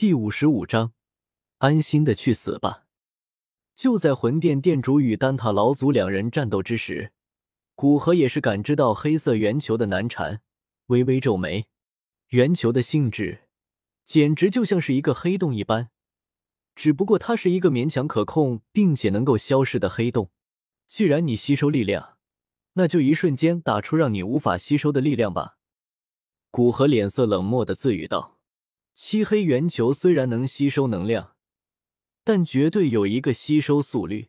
第五十五章，安心的去死吧。就在魂殿殿主与丹塔老祖两人战斗之时，古河也是感知到黑色圆球的难缠，微微皱眉。圆球的性质简直就像是一个黑洞一般，只不过它是一个勉强可控并且能够消失的黑洞。既然你吸收力量，那就一瞬间打出让你无法吸收的力量吧。古河脸色冷漠的自语道。漆黑圆球虽然能吸收能量，但绝对有一个吸收速率。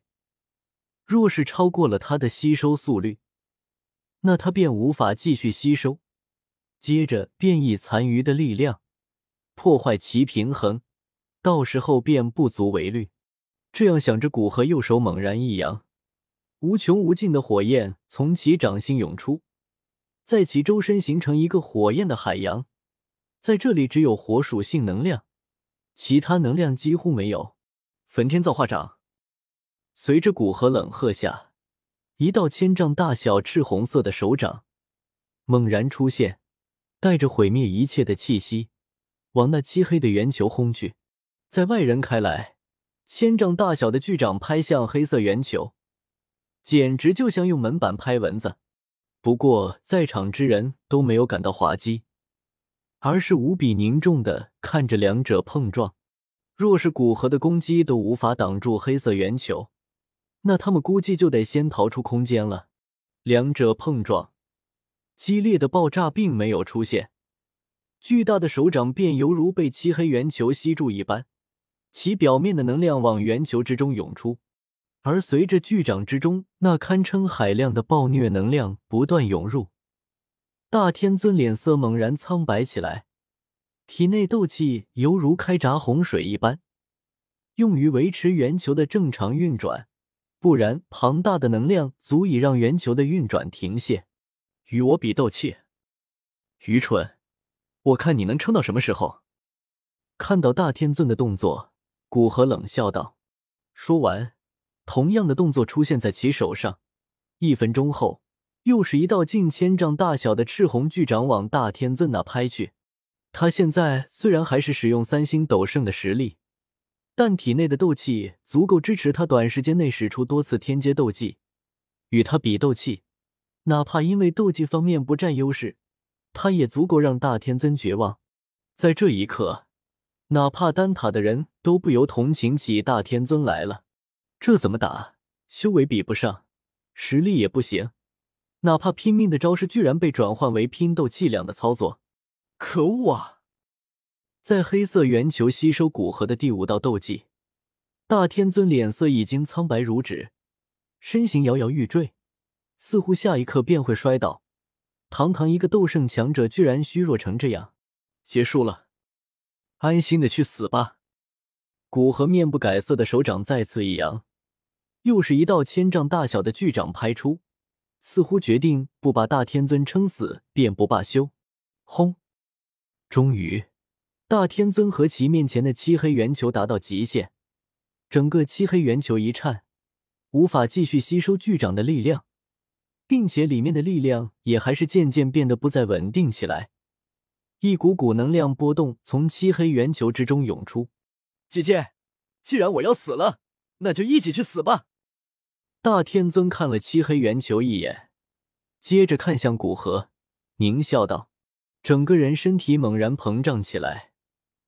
若是超过了它的吸收速率，那它便无法继续吸收，接着便以残余的力量破坏其平衡，到时候便不足为虑。这样想着，古河右手猛然一扬，无穷无尽的火焰从其掌心涌出，在其周身形成一个火焰的海洋。在这里只有火属性能量，其他能量几乎没有。焚天造化掌，随着古河冷喝下，一道千丈大小、赤红色的手掌猛然出现，带着毁灭一切的气息，往那漆黑的圆球轰去。在外人看来，千丈大小的巨掌拍向黑色圆球，简直就像用门板拍蚊子。不过，在场之人都没有感到滑稽。而是无比凝重的看着两者碰撞。若是古河的攻击都无法挡住黑色圆球，那他们估计就得先逃出空间了。两者碰撞，激烈的爆炸并没有出现，巨大的手掌便犹如被漆黑圆球吸住一般，其表面的能量往圆球之中涌出，而随着巨掌之中那堪称海量的暴虐能量不断涌入。大天尊脸色猛然苍白起来，体内斗气犹如开闸洪水一般，用于维持圆球的正常运转，不然庞大的能量足以让圆球的运转停歇。与我比斗气，愚蠢！我看你能撑到什么时候？看到大天尊的动作，古河冷笑道。说完，同样的动作出现在其手上。一分钟后。又是一道近千丈大小的赤红巨掌往大天尊那拍去。他现在虽然还是使用三星斗圣的实力，但体内的斗气足够支持他短时间内使出多次天阶斗技。与他比斗气，哪怕因为斗技方面不占优势，他也足够让大天尊绝望。在这一刻，哪怕丹塔的人都不由同情起大天尊来了。这怎么打？修为比不上，实力也不行。哪怕拼命的招式，居然被转换为拼斗气量的操作，可恶啊！在黑色圆球吸收古河的第五道斗技，大天尊脸色已经苍白如纸，身形摇摇欲坠，似乎下一刻便会摔倒。堂堂一个斗圣强者，居然虚弱成这样，结束了，安心的去死吧！古河面不改色的手掌再次一扬，又是一道千丈大小的巨掌拍出。似乎决定不把大天尊撑死，便不罢休。轰！终于，大天尊和其面前的漆黑圆球达到极限，整个漆黑圆球一颤，无法继续吸收巨掌的力量，并且里面的力量也还是渐渐变得不再稳定起来。一股股能量波动从漆黑圆球之中涌出。姐姐，既然我要死了，那就一起去死吧。大天尊看了漆黑圆球一眼，接着看向古河，狞笑道：“整个人身体猛然膨胀起来，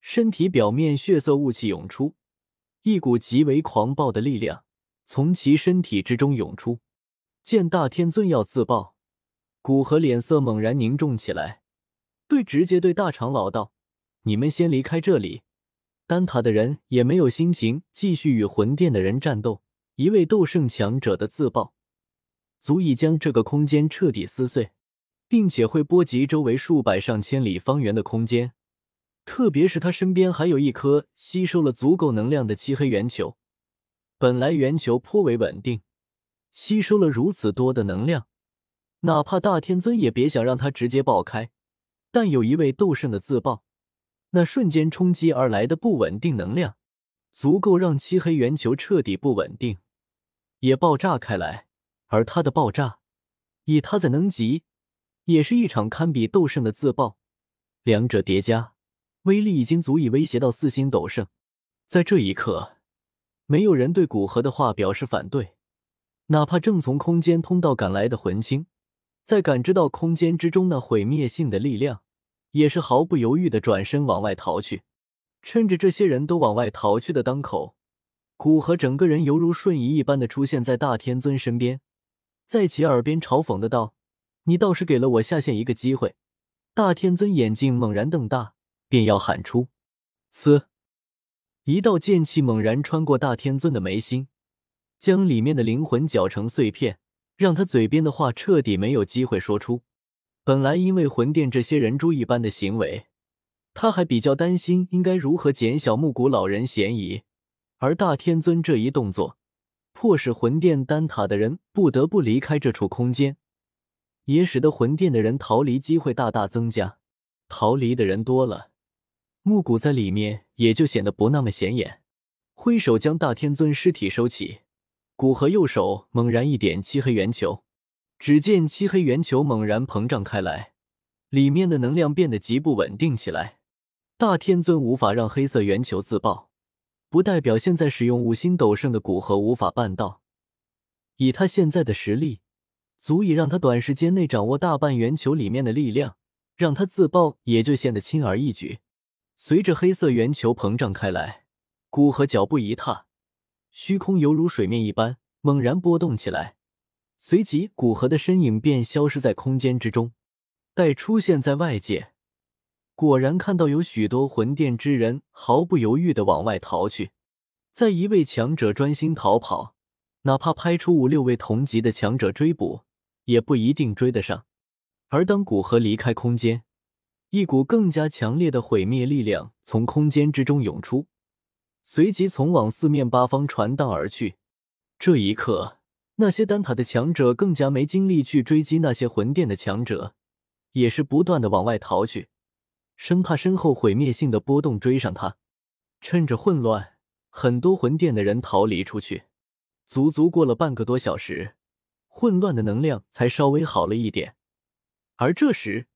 身体表面血色雾气涌出，一股极为狂暴的力量从其身体之中涌出。见大天尊要自爆，古河脸色猛然凝重起来，对直接对大长老道：‘你们先离开这里。’丹塔的人也没有心情继续与魂殿的人战斗。”一位斗圣强者的自爆，足以将这个空间彻底撕碎，并且会波及周围数百上千里方圆的空间。特别是他身边还有一颗吸收了足够能量的漆黑圆球。本来圆球颇为稳定，吸收了如此多的能量，哪怕大天尊也别想让它直接爆开。但有一位斗圣的自爆，那瞬间冲击而来的不稳定能量，足够让漆黑圆球彻底不稳定。也爆炸开来，而他的爆炸，以他在能级，也是一场堪比斗圣的自爆。两者叠加，威力已经足以威胁到四星斗圣。在这一刻，没有人对古河的话表示反对，哪怕正从空间通道赶来的魂青，在感知到空间之中那毁灭性的力量，也是毫不犹豫的转身往外逃去。趁着这些人都往外逃去的当口，古河整个人犹如瞬移一般的出现在大天尊身边，在其耳边嘲讽的道：“你倒是给了我下线一个机会。”大天尊眼睛猛然瞪大，便要喊出：“呲！”一道剑气猛然穿过大天尊的眉心，将里面的灵魂搅成碎片，让他嘴边的话彻底没有机会说出。本来因为魂殿这些人猪一般的行为。他还比较担心应该如何减小木谷老人嫌疑，而大天尊这一动作，迫使魂殿丹塔的人不得不离开这处空间，也使得魂殿的人逃离机会大大增加。逃离的人多了，木谷在里面也就显得不那么显眼。挥手将大天尊尸体收起，古河右手猛然一点漆黑圆球，只见漆黑圆球猛然膨胀开来，里面的能量变得极不稳定起来。大天尊无法让黑色圆球自爆，不代表现在使用五星斗圣的古河无法办到。以他现在的实力，足以让他短时间内掌握大半圆球里面的力量，让他自爆也就显得轻而易举。随着黑色圆球膨胀开来，古河脚步一踏，虚空犹如水面一般猛然波动起来，随即古河的身影便消失在空间之中。待出现在外界。果然看到有许多魂殿之人毫不犹豫的往外逃去，在一位强者专心逃跑，哪怕派出五六位同级的强者追捕，也不一定追得上。而当古河离开空间，一股更加强烈的毁灭力量从空间之中涌出，随即从往四面八方传荡而去。这一刻，那些丹塔的强者更加没精力去追击那些魂殿的强者，也是不断的往外逃去。生怕身后毁灭性的波动追上他，趁着混乱，很多魂殿的人逃离出去。足足过了半个多小时，混乱的能量才稍微好了一点。而这时，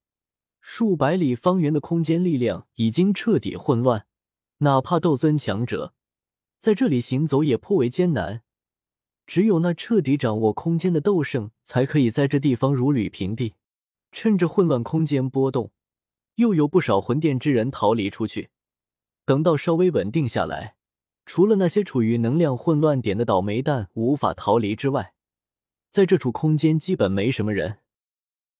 数百里方圆的空间力量已经彻底混乱，哪怕斗尊强者在这里行走也颇为艰难。只有那彻底掌握空间的斗圣，才可以在这地方如履平地。趁着混乱空间波动。又有不少魂殿之人逃离出去。等到稍微稳定下来，除了那些处于能量混乱点的倒霉蛋无法逃离之外，在这处空间基本没什么人。